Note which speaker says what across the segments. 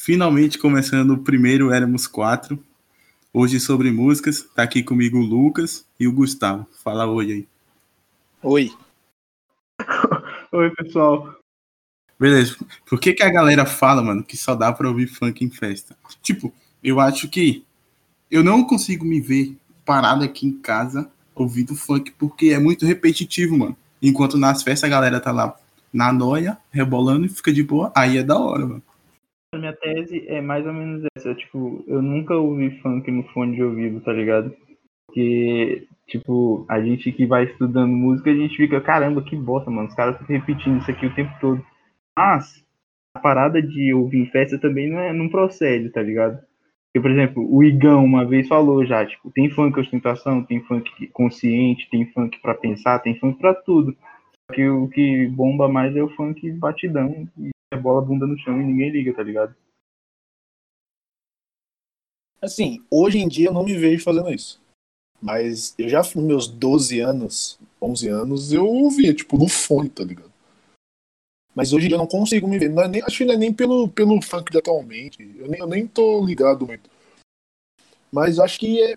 Speaker 1: Finalmente começando o primeiro Éramos Quatro. Hoje sobre músicas, tá aqui comigo o Lucas e o Gustavo. Fala oi aí.
Speaker 2: Oi.
Speaker 3: Oi, pessoal.
Speaker 1: Beleza. Por que, que a galera fala, mano, que só dá pra ouvir funk em festa? Tipo, eu acho que eu não consigo me ver parado aqui em casa ouvindo funk porque é muito repetitivo, mano. Enquanto nas festas a galera tá lá na noia, rebolando e fica de boa, aí é da hora, mano.
Speaker 3: A minha tese é mais ou menos essa, tipo, eu nunca ouvi funk no fone de ouvido, tá ligado? Porque, tipo, a gente que vai estudando música, a gente fica, caramba, que bosta, mano, os caras ficam repetindo isso aqui o tempo todo. Mas, a parada de ouvir em festa também não, é, não procede, tá ligado? Porque, por exemplo, o Igão uma vez falou já, tipo, tem funk ostentação, tem funk consciente, tem funk pra pensar, tem funk pra tudo. Só que o que bomba mais é o funk batidão e a bola bunda no chão e ninguém liga, tá ligado?
Speaker 2: Assim, hoje em dia eu não me vejo fazendo isso. Mas eu já, nos meus 12 anos, 11 anos, eu ouvia, tipo, no fone, tá ligado? Mas hoje em dia eu não consigo me ver. Não é nem, acho que não é nem pelo, pelo funk de atualmente. Eu nem, eu nem tô ligado muito. Mas acho que é,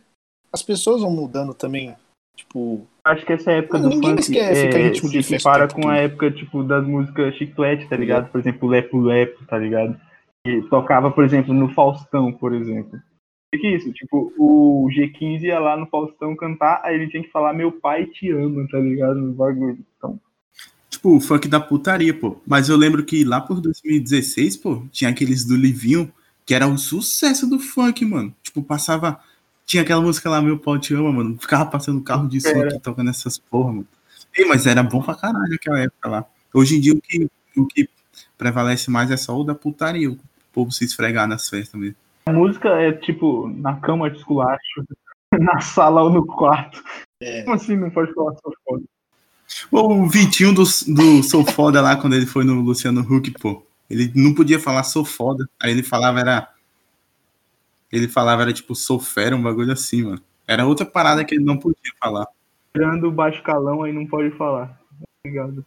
Speaker 2: as pessoas vão mudando também. Tipo.
Speaker 3: Acho que essa época do
Speaker 2: Ninguém
Speaker 3: funk
Speaker 2: esquece que a
Speaker 3: é,
Speaker 2: gente podia
Speaker 3: se compara
Speaker 2: tempo
Speaker 3: com a época, tipo, das músicas chiclete, tá ligado? Por exemplo, Lepo Lepo, tá ligado? Que tocava, por exemplo, no Faustão, por exemplo. O que é isso? Tipo, o G15 ia lá no Faustão cantar, aí ele tinha que falar meu pai te ama, tá ligado? No bagulho. Então,
Speaker 1: Tipo, o funk da putaria, pô. Mas eu lembro que lá por 2016, pô, tinha aqueles do Livinho, que era o sucesso do funk, mano. Tipo, passava. Tinha aquela música lá, Meu Pau Te Ama, mano. Ficava passando carro de som aqui tocando essas porra, mano. Ei, mas era bom pra caralho aquela época lá. Hoje em dia o que, o que prevalece mais é só o da putaria, o povo se esfregar nas festas mesmo.
Speaker 3: a música é tipo na cama de esculacho, na sala ou no quarto.
Speaker 2: É.
Speaker 3: Como assim não pode falar só foda?
Speaker 1: O Vitinho do, do Sou Foda lá, quando ele foi no Luciano Huck, pô. Ele não podia falar sou foda. Aí ele falava, era. Ele falava, era tipo, sou fera, um bagulho assim, mano. Era outra parada que ele não podia falar.
Speaker 3: Tirando o baixo calão aí não pode falar. Obrigado.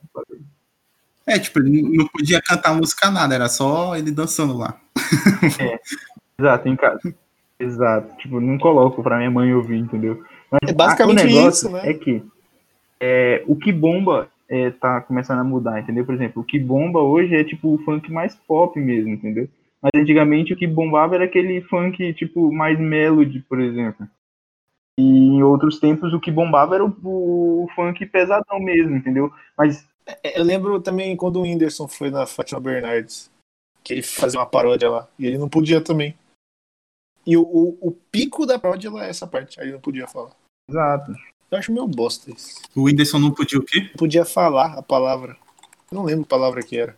Speaker 1: É, tipo, ele não podia cantar música nada, era só ele dançando lá.
Speaker 3: Exato, em casa. Exato. Tipo, não coloco pra minha mãe ouvir, entendeu? Mas
Speaker 2: É basicamente
Speaker 3: o negócio
Speaker 2: isso, né?
Speaker 3: É que é, o que bomba é, tá começando a mudar, entendeu? Por exemplo, o que bomba hoje é tipo o funk mais pop mesmo, entendeu? Mas antigamente o que bombava era aquele funk tipo mais melody, por exemplo. E em outros tempos o que bombava era o, o funk pesadão mesmo, entendeu? Mas
Speaker 2: É, Eu lembro também quando o Whindersson foi na Fátima Bernardes, que ele fazia uma paródia lá, e ele não podia também. E o, o, o pico da paródia lá é essa parte, aí ele não podia falar.
Speaker 3: exato.
Speaker 2: Eu acho meio bosta isso.
Speaker 1: O Whindersson não podia o quê?
Speaker 2: Não podia falar a palavra. Eu não lembro a palavra que era.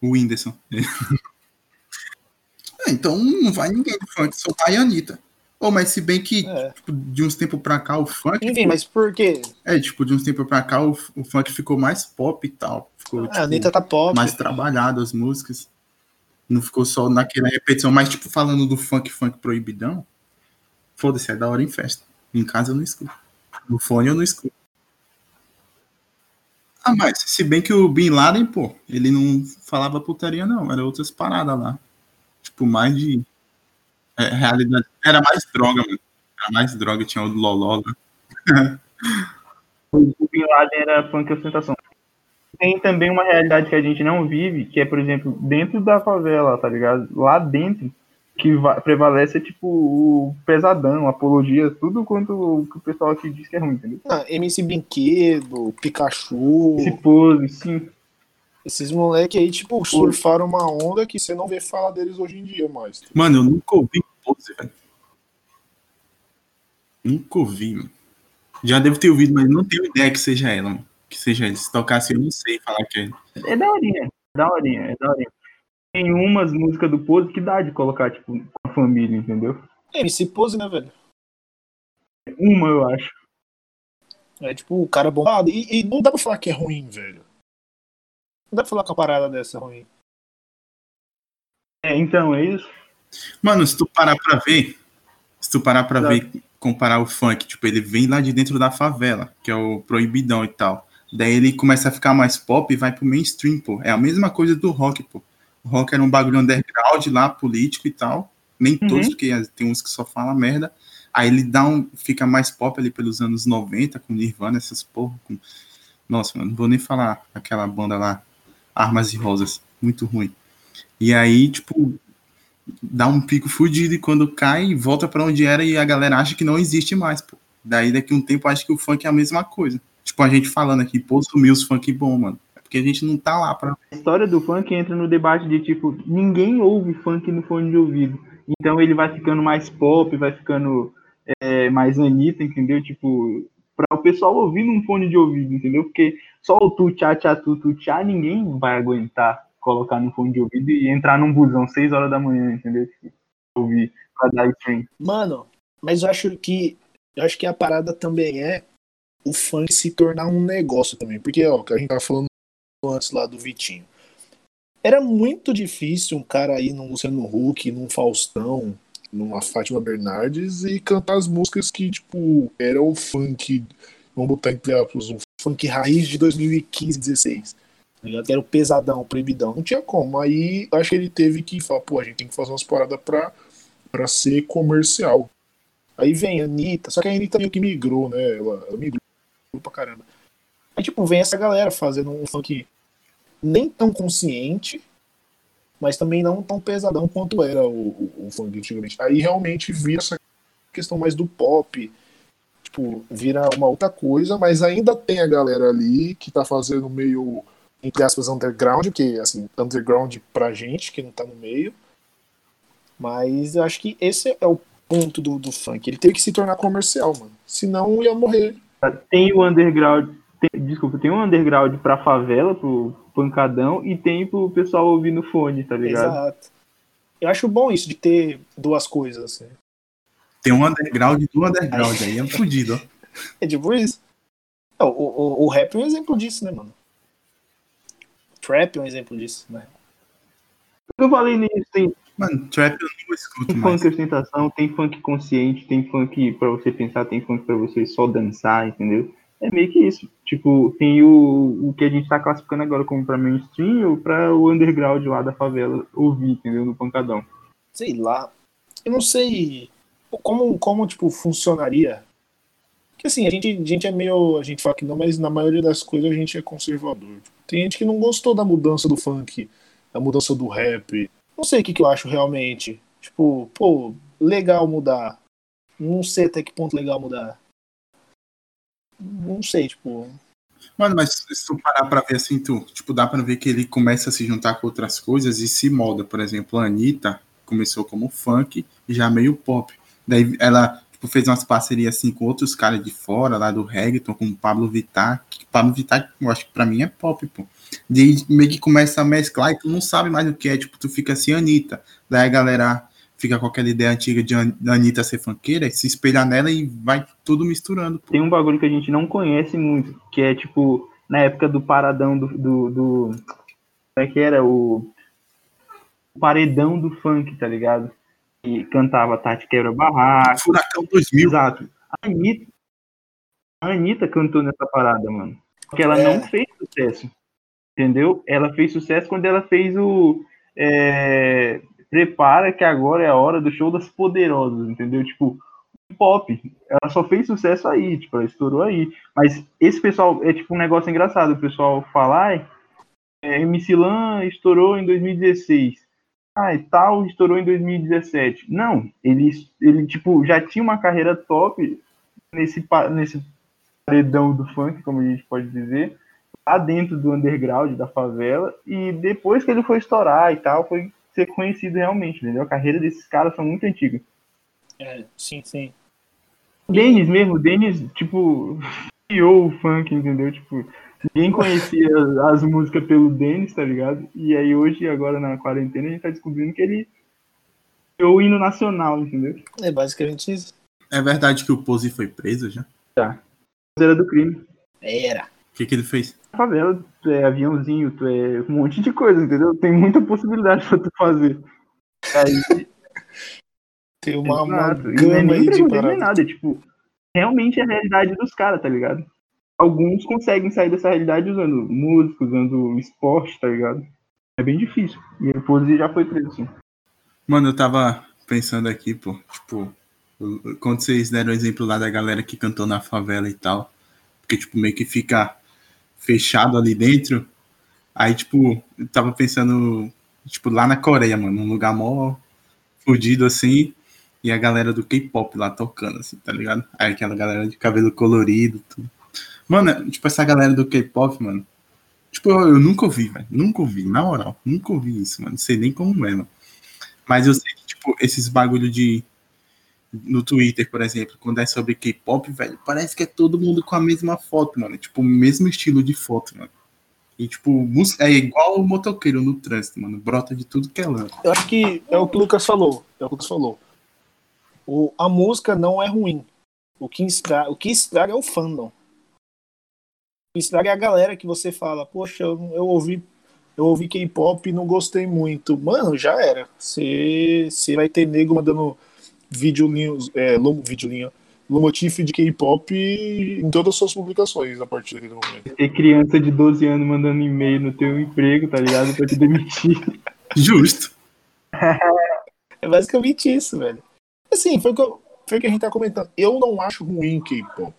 Speaker 1: O Whindersson. Ah, então não vai ninguém do funk, só vai a Anitta. Oh, mas se bem que,
Speaker 2: É.
Speaker 1: tipo, de uns tempos pra cá, o funk.
Speaker 2: Enfim, mas por quê?
Speaker 1: É, tipo, de uns tempos pra cá, o, o funk ficou mais pop e tal. Ficou,
Speaker 2: Ah,
Speaker 1: tipo,
Speaker 2: a Anitta tá pop.
Speaker 1: mais trabalhado as músicas. Não ficou só naquela repetição, mas tipo, falando do funk, funk proibidão, foda-se, é da hora em festa. Em casa eu não escuto. No fone eu não escuto. Ah, mas se bem que o Bin Laden, pô, ele não falava putaria, não. Era outras paradas lá. Tipo, mais de. é, realidade. Era mais droga, mano. Era mais droga, tinha o Loló lá.
Speaker 3: o Bin Laden era funk ostentação. Tem também uma realidade que a gente não vive, que é, por exemplo, dentro da favela, tá ligado? Lá dentro, que va- prevalece é tipo o pesadão, apologia, tudo quanto o que o pessoal aqui diz que é ruim, entendeu?
Speaker 2: Ah, MC Brinquedo, Pikachu.
Speaker 3: Esse pose, sim.
Speaker 2: Esses moleque aí, tipo, surfaram uma onda que você não vê falar deles hoje em dia mais.
Speaker 1: Mano, eu nunca ouvi pose, velho. Nunca ouvi, mano. Já devo ter ouvido, mas não tenho ideia que seja ela, mano. Que seja ele. Se tocasse, eu não sei falar que é.
Speaker 3: É daorinha, é daorinha, é daorinha. Tem umas músicas do pose que dá de colocar, tipo, com a família, entendeu?
Speaker 2: É, MC Pose, né, velho?
Speaker 3: Uma, eu acho.
Speaker 2: É tipo, o cara bombado. E, e não dá pra falar que é ruim, velho. Não dá pra falar que uma parada dessa ruim.
Speaker 3: É, então, é isso.
Speaker 1: Mano, se tu parar pra ver, se tu parar pra
Speaker 3: Exato.
Speaker 1: ver, comparar o funk, tipo, ele vem lá de dentro da favela, que é o proibidão e tal. Daí ele começa a ficar mais pop e vai pro mainstream, pô. É a mesma coisa do rock, pô. O rock era um bagulho underground lá, político e tal. Nem
Speaker 3: Uhum.
Speaker 1: todos, porque tem uns que só falam merda. Aí ele dá um, fica mais pop ali pelos anos 90, com Nirvana, essas porra. Com... Nossa, mano, não vou nem falar aquela banda lá, Armas e Rosas. Muito ruim. E aí, tipo, dá um pico fudido e quando cai, volta pra onde era e a galera acha que não existe mais, pô. Daí daqui um tempo acho que o funk é a mesma coisa. Tipo, a gente falando aqui, pô, sumiu os funk bom, mano. É porque a gente não tá lá pra.
Speaker 3: A história do funk entra no debate de tipo, ninguém ouve funk no fone de ouvido. Então ele vai ficando mais pop, vai ficando é, mais Anitta, entendeu? Tipo, para o pessoal ouvir num fone de ouvido, entendeu? Porque só o tu tchá tchá tu tu tchá ninguém vai aguentar colocar no fone de ouvido e entrar num busão 6 horas da manhã, entendeu? Tipo, ouvir pra dar stream.
Speaker 2: Mano, mas eu acho que eu acho que a parada também é o funk se tornar um negócio também. Porque, ó, que a gente tava falando antes lá do Vitinho. Era muito difícil um cara ir num Luciano Huck, num Faustão, numa Fátima Bernardes e cantar as músicas que, tipo, era o funk, vamos botar entre aspas, um funk raiz de 2015, 16. tá era o pesadão, o proibidão. Não tinha como. Aí acho que ele teve que falar, pô, a gente tem que fazer umas paradas pra, pra ser comercial. Aí vem a Anitta, só que a Anitta meio que migrou, né? Ela, ela migrou pra caramba. Aí, tipo, vem essa galera fazendo um funk nem tão consciente, mas também não tão pesadão quanto era o, o, o funk antigamente. Aí realmente vira essa questão mais do pop, tipo, vira uma outra coisa, mas ainda tem a galera ali que tá fazendo meio, entre aspas, underground, que, assim, underground pra gente, que não tá no meio. Mas eu acho que esse é o ponto do, do funk. Ele teve que se tornar comercial, mano. Senão ia morrer.
Speaker 3: Tem o underground, tem- desculpa, tem um underground pra favela, pro pancadão, e tem pro pessoal ouvir no fone, tá ligado?
Speaker 2: Exato. Eu acho bom isso de ter duas coisas, assim.
Speaker 1: Tem um underground do underground aí, é fudido, ó.
Speaker 2: É tipo isso. O, o, o rap é um exemplo disso, né, mano? Trap é um exemplo disso, né?
Speaker 3: Eu falei nisso, tem,
Speaker 1: Mano, trap eu não escuto
Speaker 3: tem
Speaker 1: mais.
Speaker 3: funk ostentação, tem funk consciente, tem funk pra você pensar, tem funk pra você só dançar, entendeu? É meio que isso. Tipo, tem o, o que a gente tá classificando agora como pra mainstream ou pra o underground lá da favela ouvir, entendeu? No pancadão.
Speaker 2: Sei lá. Eu não sei como, como tipo, funcionaria. Porque assim, a gente, a gente é meio. A gente fala que não, mas na maioria das coisas a gente é conservador. Tipo, tem gente que não gostou da mudança do funk, da mudança do rap. Não sei o que, que eu acho realmente. Tipo, pô, legal mudar. Não sei até que ponto legal mudar. Não sei, tipo.
Speaker 1: Mano, mas se tu parar pra ver assim, tu, tipo, dá pra ver que ele começa a se juntar com outras coisas e se molda. Por exemplo, a Anitta começou como funk e já meio pop. Daí ela tipo, fez umas parcerias assim com outros caras de fora, lá do reggaeton, com o Pablo Vittar. Que Pablo Vittar, eu acho que pra mim é pop, pô. Daí meio que começa a mesclar e tu não sabe mais o que é. Tipo, tu fica assim, Anitta. Daí a galera fica com aquela ideia antiga de Anitta ser funkeira, se espelhar nela e vai tudo misturando. Pô.
Speaker 3: Tem um bagulho que a gente não conhece muito, que é tipo, na época do paradão do. do, do como é que era? O, o paredão do funk, tá ligado? E cantava Tati Quebra Barraco.
Speaker 1: Furacão 2000.
Speaker 3: Exato. A Anitta, a Anitta cantou nessa parada, mano. Porque ela
Speaker 2: É.
Speaker 3: não fez sucesso. Entendeu? Ela fez sucesso quando ela fez o. é, Prepara que agora é a hora do show das poderosas, entendeu? Tipo, pop. Ela só fez sucesso aí, tipo, ela estourou aí. Mas esse pessoal, é tipo um negócio engraçado, o pessoal fala, ai, é, MC Lan estourou em 2016. Ah, e tal, estourou em 2017. Não, ele, ele tipo, já tinha uma carreira top nesse, nesse paredão do funk, como a gente pode dizer, lá dentro do underground, da favela, e depois que ele foi estourar e tal, foi ser conhecido realmente, entendeu? A carreira desses caras são muito antigas.
Speaker 2: É, sim, sim.
Speaker 3: O Denis mesmo, o Denis, tipo, criou o funk, entendeu? Tipo, ninguém conhecia as músicas pelo Denis, tá ligado? E aí hoje, agora na quarentena, a gente tá descobrindo que ele criou o hino nacional, entendeu?
Speaker 2: É basicamente isso.
Speaker 1: É verdade que o Pose foi preso já?
Speaker 3: Era do crime.
Speaker 2: Era.
Speaker 1: O que, que ele fez?
Speaker 3: favela, tu é aviãozinho, tu é um monte de coisa, entendeu? Tem muita possibilidade pra tu fazer. Aí,
Speaker 2: Tem uma, uma
Speaker 3: é
Speaker 2: gama
Speaker 3: nem
Speaker 2: aí de paradas.
Speaker 3: nada, é tipo, realmente é a realidade dos caras, tá ligado? Alguns conseguem sair dessa realidade usando música, usando esporte, tá ligado? É bem difícil. E o Pose já foi preso, sim.
Speaker 1: Mano, eu tava pensando aqui, pô, tipo, quando vocês deram o exemplo lá da galera que cantou na favela e tal, porque, tipo, meio que fica fechado ali dentro, aí, tipo, eu tava pensando, tipo, lá na Coreia, mano, um lugar mó fudido assim, e a galera do K-pop lá tocando, assim, tá ligado? Aí aquela galera de cabelo colorido, tudo. Mano, tipo, essa galera do K-pop, mano, tipo, eu, eu nunca ouvi, velho, nunca ouvi, na moral, nunca ouvi isso, mano, não sei nem como é, mano. Mas eu sei que, tipo, esses bagulho de. No Twitter, por exemplo, quando é sobre K-pop, velho, parece que é todo mundo com a mesma foto, mano. Tipo, o mesmo estilo de foto, mano. E, tipo, é igual o motoqueiro no trânsito, mano. Brota de tudo que é lã.
Speaker 2: Eu acho que é o que o Lucas falou. É o que o Lucas falou. O, a música não é ruim. O que, estraga, o que estraga é o fandom. O que estraga é a galera que você fala, poxa, eu, eu ouvi eu ouvi K-pop e não gostei muito. Mano, já era. Você vai ter nego mandando videolinhos, é, videolinho, lomotif de K-pop em todas as suas publicações a partir daquele momento.
Speaker 3: Ter criança de 12 anos mandando e-mail no teu emprego, tá ligado? Pra te demitir.
Speaker 1: Justo.
Speaker 2: é basicamente isso, velho. Assim, foi o que, eu, foi o que a gente tá comentando. Eu não acho ruim K-pop.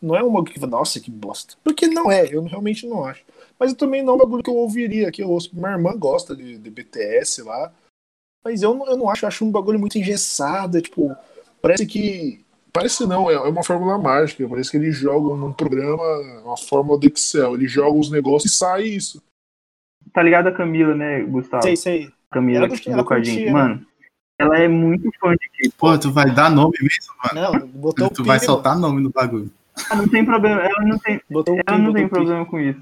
Speaker 2: Não é uma que nossa, que bosta. Porque não é, eu realmente não acho. Mas eu também não é um bagulho que eu ouviria, que eu ouço. Minha irmã gosta de, de BTS lá. Mas eu, eu não acho, eu acho um bagulho muito engessado. Tipo, parece que. Parece não, é, é uma fórmula mágica. Parece que eles jogam num programa, uma fórmula do Excel. Eles jogam os negócios e sai isso.
Speaker 3: Tá ligado a Camila, né, Gustavo?
Speaker 2: Sei, sei.
Speaker 3: Camila que estudou com a gente. Mano, ela é muito fã de K-pop.
Speaker 1: Pô, tu vai dar nome mesmo,
Speaker 2: mano? Não, botou
Speaker 1: Tu vai soltar nome no bagulho.
Speaker 3: Ah, não tem problema, ela não tem, botou ela não tem problema com isso.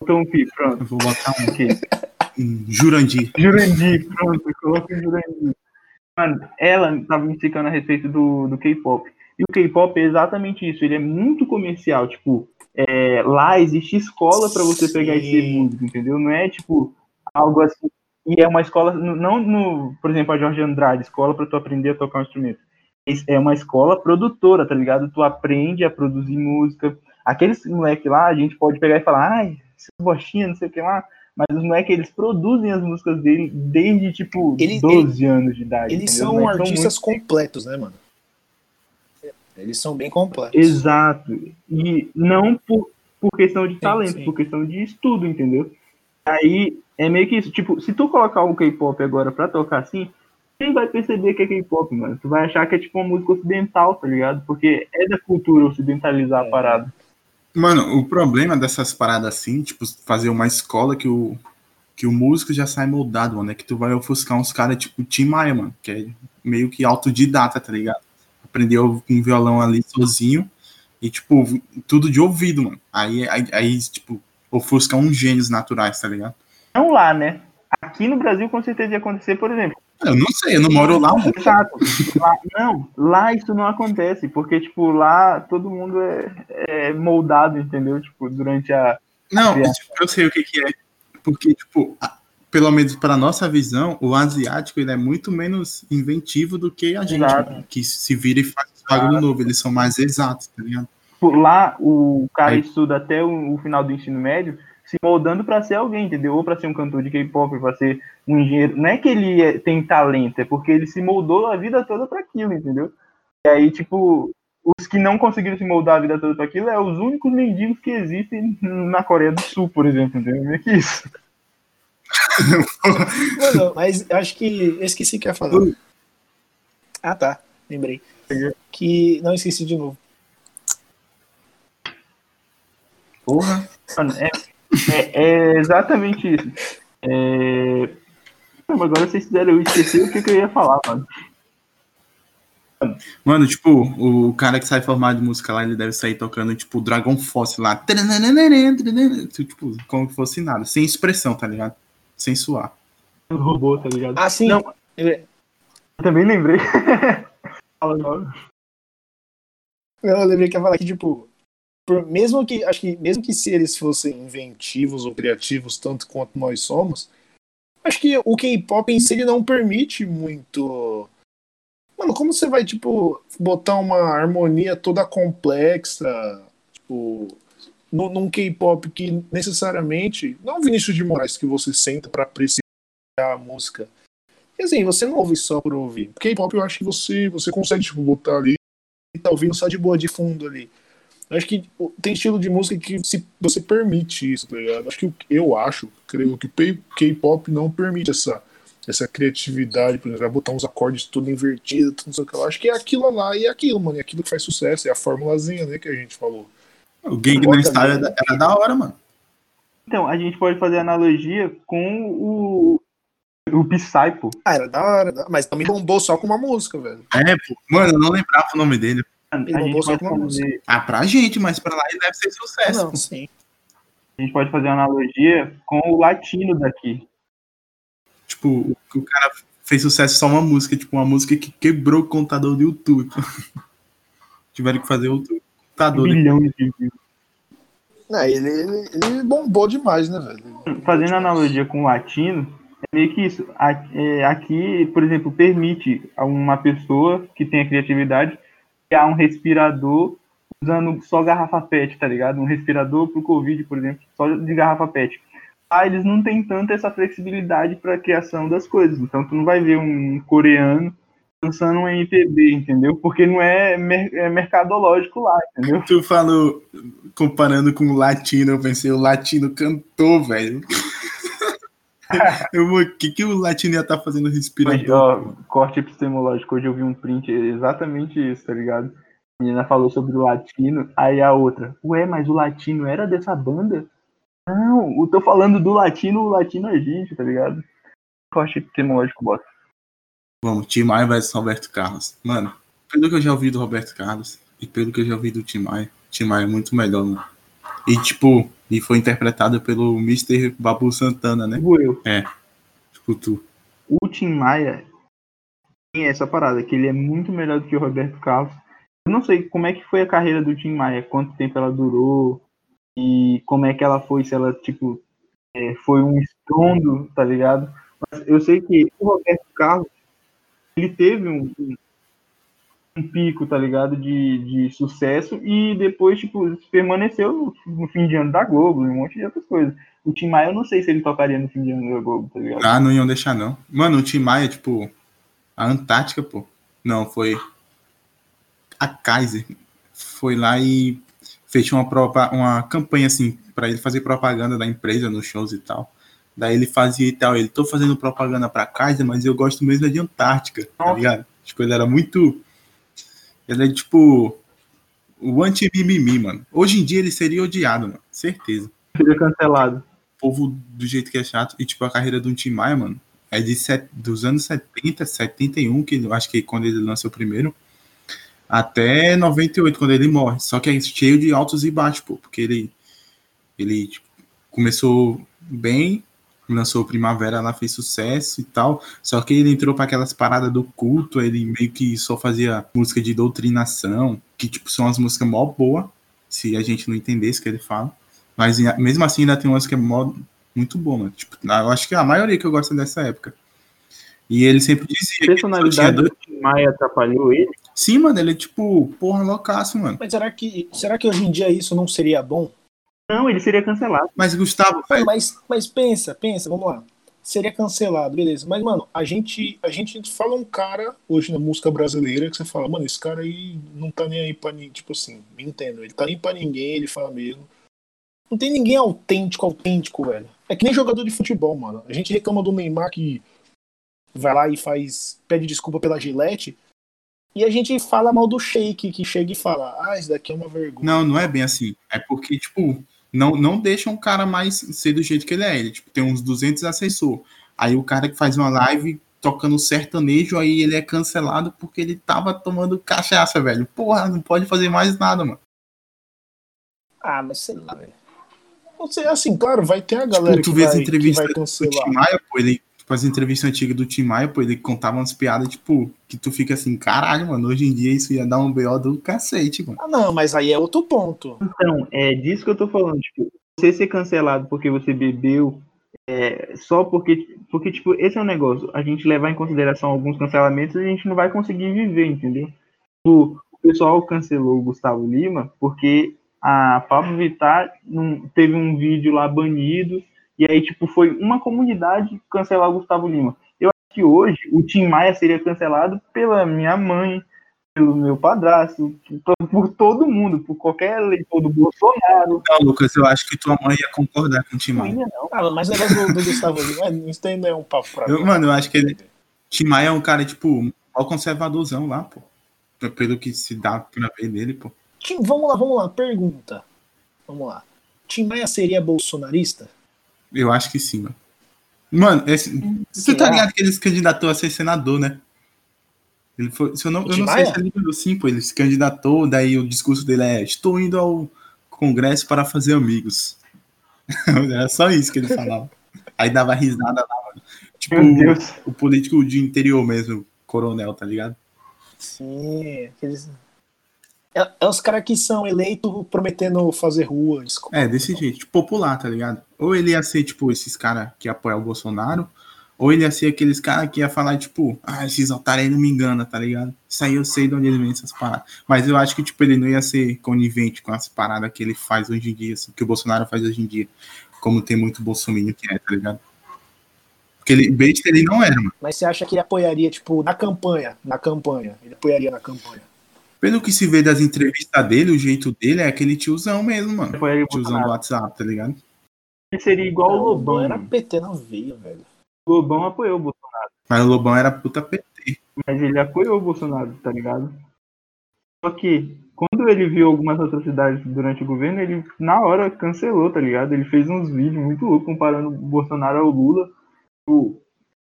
Speaker 3: Botou um pi, pronto.
Speaker 1: Eu vou botar um aqui. Jurandir.
Speaker 3: Jurandir, pronto, coloca o Jurandir. Mano, ela tava me explicando a respeito do, do K-pop. E o K-pop é exatamente isso, ele é muito comercial, tipo, é, lá existe escola para você pegar esse músico, entendeu? Não é tipo algo assim. E é uma escola, não no, por exemplo, a Jorge Andrade, escola para tu aprender a tocar um instrumento. É uma escola produtora, tá ligado? Tu aprende a produzir música. Aqueles moleque lá, a gente pode pegar e falar, ai, bostinha, não sei o que lá. Mas os moleques, eles produzem as músicas dele desde, tipo, ele, 12 ele, anos de idade.
Speaker 2: Eles entendeu? são artistas são muito... completos, né, mano? Eles são bem completos.
Speaker 3: Exato. E não por, por questão de talento, sim, sim. por questão de estudo, entendeu? Aí é meio que isso. Tipo, se tu colocar o K-pop agora pra tocar assim, quem vai perceber que é K-pop, mano? Tu vai achar que é tipo uma música ocidental, tá ligado? Porque é da cultura ocidentalizar é. a parada.
Speaker 1: Mano, o problema dessas paradas assim, tipo, fazer uma escola que o, que o músico já sai moldado, mano, é que tu vai ofuscar uns caras tipo Tim Maia, mano, que é meio que autodidata, tá ligado? Aprendeu um violão ali sozinho e, tipo, tudo de ouvido, mano. Aí, aí, aí tipo, ofusca uns gênios naturais, tá ligado?
Speaker 3: Não lá, né? Aqui no Brasil com certeza ia acontecer, por exemplo,
Speaker 1: eu não sei, eu não moro lá.
Speaker 3: Exato. Lá, não, lá isso não acontece, porque, tipo, lá todo mundo é, é moldado, entendeu? Tipo, durante a.
Speaker 1: Não, tipo, eu sei o que, que é. Porque, tipo, pelo menos para nossa visão, o asiático ele é muito menos inventivo do que a gente, né? que se vira e faz bagulho novo. Eles são mais exatos, tá ligado?
Speaker 3: Lá, o cara Aí. estuda até o, o final do ensino médio se moldando para ser alguém, entendeu? Ou para ser um cantor de K-pop, para ser um engenheiro. Não é que ele é, tem talento, é porque ele se moldou a vida toda para aquilo, entendeu? E aí, tipo, os que não conseguiram se moldar a vida toda para aquilo é os únicos mendigos que existem na Coreia do Sul, por exemplo, entendeu? É que isso.
Speaker 2: Mano, mas acho que eu esqueci que ia falar. Ah, tá. Lembrei. Que não esqueci de novo.
Speaker 3: Porra. Mano, é, é, é exatamente isso. É... Agora vocês fizeram eu esquecer o que, que, eu ia falar, mano.
Speaker 1: Mano, tipo, o cara que sai formado de música lá, ele deve sair tocando, tipo, Dragon Force lá. Tipo, como se fosse nada. Sem expressão, tá ligado? Sem suar.
Speaker 3: O robô, tá ligado?
Speaker 2: Ah, sim. Não,
Speaker 3: eu também lembrei. Fala logo.
Speaker 2: Não, eu lembrei que ia falar que, tipo, por, mesmo que acho que mesmo que se eles fossem inventivos ou criativos tanto quanto nós somos, acho que o K-pop em si não permite muito. Mano, como você vai tipo botar uma harmonia toda complexa, tipo num, num K-pop que necessariamente. Não Vinícius de Moraes que você senta pra apreciar a música. E assim, você não ouve só por ouvir. K-pop eu acho que você, você consegue, tipo, botar ali e tá ouvindo só de boa de fundo ali. Acho que tem estilo de música que se você permite isso, tá ligado? Acho que eu acho, creio que o K-pop não permite essa, essa criatividade, por exemplo, vai botar uns acordes tudo invertido, tudo não sei o que lá. Acho que é aquilo lá e é aquilo, mano. É aquilo que faz sucesso, é a formulazinha, né, que a gente falou.
Speaker 1: O Gangnam Style era, era da hora, mano.
Speaker 3: Então, a gente pode fazer analogia com o, o Psy, pô.
Speaker 2: Ah, era da hora, mas também bombou só com uma música, velho.
Speaker 1: É, pô. Mano, eu não lembrava o nome dele.
Speaker 3: A gente pode
Speaker 2: uma
Speaker 3: fazer,
Speaker 1: Ah, pra gente, mas pra lá ele deve ser sucesso.
Speaker 2: Não, sim.
Speaker 3: a gente pode fazer analogia com o latino daqui.
Speaker 1: Tipo, o, o cara fez sucesso só uma música, tipo, uma música que quebrou o contador do YouTube. Tiveram que fazer outro contador. né?
Speaker 3: Bilhões de views.
Speaker 2: É, ele, ele, ele bombou demais, né, velho?
Speaker 3: Fazendo analogia com o latino, é meio que isso. É, Aqui, por exemplo, permite a uma pessoa que tenha criatividade criar um respirador usando só garrafa PET, tá ligado? Um respirador pro Covid, por exemplo, só de garrafa PET. Ah, eles não têm tanta essa flexibilidade para a criação das coisas. Então, tu não vai ver um coreano lançando um MPB, entendeu? Porque não é, mer- é mercadológico lá, entendeu?
Speaker 1: Tu falou, comparando com o latino, eu pensei, o latino cantou, velho. O que, que o latino ia estar fazendo
Speaker 3: Hoje,
Speaker 1: respirador?
Speaker 3: ó, corte epistemológico. Hoje eu vi um print exatamente isso, tá ligado? A menina falou sobre o latino, aí a outra, ué, mas o latino era dessa banda? Não, eu tô falando do latino, o latino é gente, tá ligado? Corte epistemológico, bota.
Speaker 1: Vamos, Tim Maia versus Roberto Carlos. Mano, pelo que eu já ouvi do Roberto Carlos e pelo que eu já ouvi do Tim Maia, Tim Maia é muito melhor, mano. E tipo, e foi interpretado pelo Mr. Babu Santana, né?
Speaker 3: Eu,
Speaker 1: Tipo, tu.
Speaker 3: o Tim Maia tem essa parada, que ele é muito melhor do que o Roberto Carlos. Eu não sei como é que foi a carreira do Tim Maia, quanto tempo ela durou e como é que ela foi, se ela, tipo, é, foi um estrondo, tá ligado? Mas eu sei que o Roberto Carlos, ele teve um, um, um pico, tá ligado, de, de sucesso e depois, tipo, permaneceu no, fim de ano da Globo e um monte de outras coisas. O Tim Maia, eu não sei se ele tocaria no fim de ano da Globo, tá ligado?
Speaker 1: Ah, não iam deixar, não. Mano, o Tim Maia, tipo, a Antártica, pô. Não, foi. A Kaiser foi lá e fez uma, propa- uma campanha, assim, pra ele fazer propaganda da empresa nos shows e tal. Daí ele fazia e tal. Ele, tô fazendo propaganda pra Kaiser, mas eu gosto mesmo é de Antártica, tá ligado? Tipo, ele era muito. Ele é tipo. O anti-mimimi, mano. Hoje em dia ele seria odiado, mano. Certeza
Speaker 3: Seria cancelado.
Speaker 1: povo do jeito que é chato. E, tipo, a carreira do Tim Maia, mano, é de set, dos anos 70, 71, que eu acho que quando ele lançou o primeiro, até 98, quando ele morre. Só que é cheio de altos e baixos, pô, porque ele, ele tipo, começou bem, lançou Primavera lá, fez sucesso e tal. Só que ele entrou para aquelas paradas do culto, ele meio que só fazia música de doutrinação, que, tipo, são as músicas mó boa, se a gente não entendesse o que ele fala. Mas mesmo assim ainda tem umas que é mó, muito boa, mano. Tipo, eu acho que a maioria que eu gosto é dessa época. E ele sempre dizia que tinha
Speaker 3: personalidade Tim Maia atrapalhou ele.
Speaker 1: Sim, mano, ele é tipo, porra, loucaço, mano.
Speaker 2: Mas será que, será que hoje em dia isso não seria bom?
Speaker 3: Não, ele seria cancelado.
Speaker 1: Mas, Gustavo,
Speaker 2: mas, mas pensa, pensa, vamos lá. Seria cancelado, beleza. Mas, mano, a gente, a gente fala um cara hoje na música brasileira que você fala, mano, esse cara aí não tá nem aí pra ninguém. Tipo assim, me entendo. Ele tá nem pra ninguém, ele fala mesmo. Não tem ninguém autêntico, autêntico, velho. É que nem jogador de futebol, mano. A gente reclama do Neymar que vai lá e faz. pede desculpa pela gilete. E a gente fala mal do Sheik, que chega e fala, ah, isso daqui é uma vergonha.
Speaker 1: não, não é bem assim. É porque, tipo, não, não deixa um cara mais ser do jeito que ele é. Ele, tipo, tem uns 200 assessor. Aí o cara que faz uma live tocando sertanejo, aí ele é cancelado porque ele tava tomando cachaça, velho. Porra, não pode fazer mais nada, mano.
Speaker 2: Ah, mas sei lá, velho. Não sei, assim, claro, vai ter a galera
Speaker 1: Tipo, tu
Speaker 2: que,
Speaker 1: vê
Speaker 2: vai,
Speaker 1: as
Speaker 2: que
Speaker 1: entrevistas
Speaker 2: vai
Speaker 1: do
Speaker 2: cancelar.
Speaker 1: Tim Maia, pô, ele, tipo, as entrevistas antigas do Tim Maia, pô, ele contava umas piadas, tipo, que tu fica assim, caralho, mano, hoje em dia isso ia dar um BO do cacete, mano.
Speaker 2: Ah, não, mas aí é outro ponto.
Speaker 3: Então, é disso que eu tô falando. Tipo, você ser cancelado porque você bebeu, é, só porque, porque, tipo, esse é um negócio. A gente levar em consideração alguns cancelamentos, a gente não vai conseguir viver, entendeu? O, o pessoal cancelou o Gustavo Lima porque a Pablo Vittar num, teve um vídeo lá banido, e aí, tipo, foi uma comunidade cancelar o Gustavo Lima. Eu acho que hoje o Tim Maia seria cancelado pela minha mãe, pelo meu padrasto, por, por todo mundo, por qualquer eleitor do Bolsonaro.
Speaker 1: Não, Lucas, eu acho que tua mãe ia concordar com o Tim
Speaker 3: Não
Speaker 1: Maia.
Speaker 3: ia, não.
Speaker 2: Ah, mas o negócio do, do Gustavo Lima, é, isso daí não é um papo pra
Speaker 1: Eu-
Speaker 2: mim.
Speaker 1: mano, eu acho que ele- Tim Maia é um cara, tipo, ó conservadorzão lá, pô. Pelo que se dá pra ver dele, pô.
Speaker 2: Tim, vamos lá, vamos lá, pergunta. Vamos lá. Tim Maia seria bolsonarista?
Speaker 1: Eu acho que sim, mano. Mano, esse, você tá
Speaker 2: Será?
Speaker 1: ligado que ele se candidatou a ser senador, né? Ele foi, se eu não, eu não sei se ele ganhou sim, pô. Ele se candidatou, daí o discurso dele é: Estou indo ao Congresso para fazer amigos. Era só isso que ele falava. Aí dava risada lá, mano. Tipo,
Speaker 3: Deus.
Speaker 1: o político de interior mesmo, coronel, tá ligado?
Speaker 2: Sim, aqueles. É, é os caras que são eleitos prometendo fazer rua, escola.
Speaker 1: É, desse jeito, tipo, popular, tá ligado? Ou ele ia ser, tipo, esses caras que apoiam o Bolsonaro, ou ele ia ser aqueles caras que ia falar, tipo, ah, esses otários aí não me enganam, tá ligado? Isso aí eu sei de onde ele vem essas paradas. Mas eu acho que, tipo, ele não ia ser conivente com as paradas que ele faz hoje em dia, assim, que o Bolsonaro faz hoje em dia. Como tem muito bolsominion que é, tá ligado? Porque ele, besta ele não era, mano.
Speaker 2: Mas você acha que ele apoiaria, tipo, na campanha? Na campanha. Ele apoiaria na campanha.
Speaker 1: Pelo que se vê das entrevistas dele, o jeito dele é aquele tiozão mesmo, mano.
Speaker 3: Foi ele,
Speaker 1: Tiozão do WhatsApp, tá ligado?
Speaker 3: Ele seria igual o
Speaker 2: Não,
Speaker 3: Lobão.
Speaker 2: Era. PT na veia, velho.
Speaker 3: O Lobão apoiou o Bolsonaro.
Speaker 1: Mas o Lobão era puta PT.
Speaker 3: Mas ele apoiou o Bolsonaro, tá ligado? Só que, quando ele viu algumas atrocidades durante o governo, ele na hora cancelou, tá ligado? Ele fez uns vídeos muito loucos comparando o Bolsonaro ao Lula. Tipo,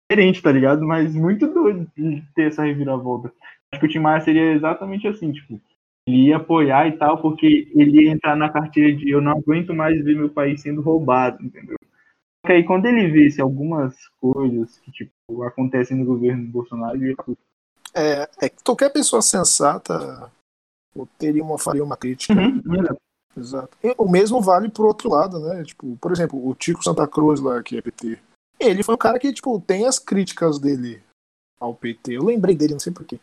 Speaker 3: diferente, tá ligado? Mas muito doido de ter essa reviravolta. Acho que o Tim Maia seria exatamente assim, tipo, ele ia apoiar e tal, porque ele ia entrar na cartilha de eu não aguento mais ver meu país sendo roubado, entendeu? Só que aí quando ele visse algumas coisas que, tipo, acontecem no governo do Bolsonaro, ele ia
Speaker 2: É, é que qualquer pessoa sensata teria uma, faria uma crítica.
Speaker 3: Uhum, exato.
Speaker 2: Exato. E o mesmo vale pro outro lado, né? Tipo, por exemplo, o Tico Santa Cruz lá, que é PT. Ele foi um cara que, tipo, tem as críticas dele ao PT. Eu lembrei dele, não sei porquê.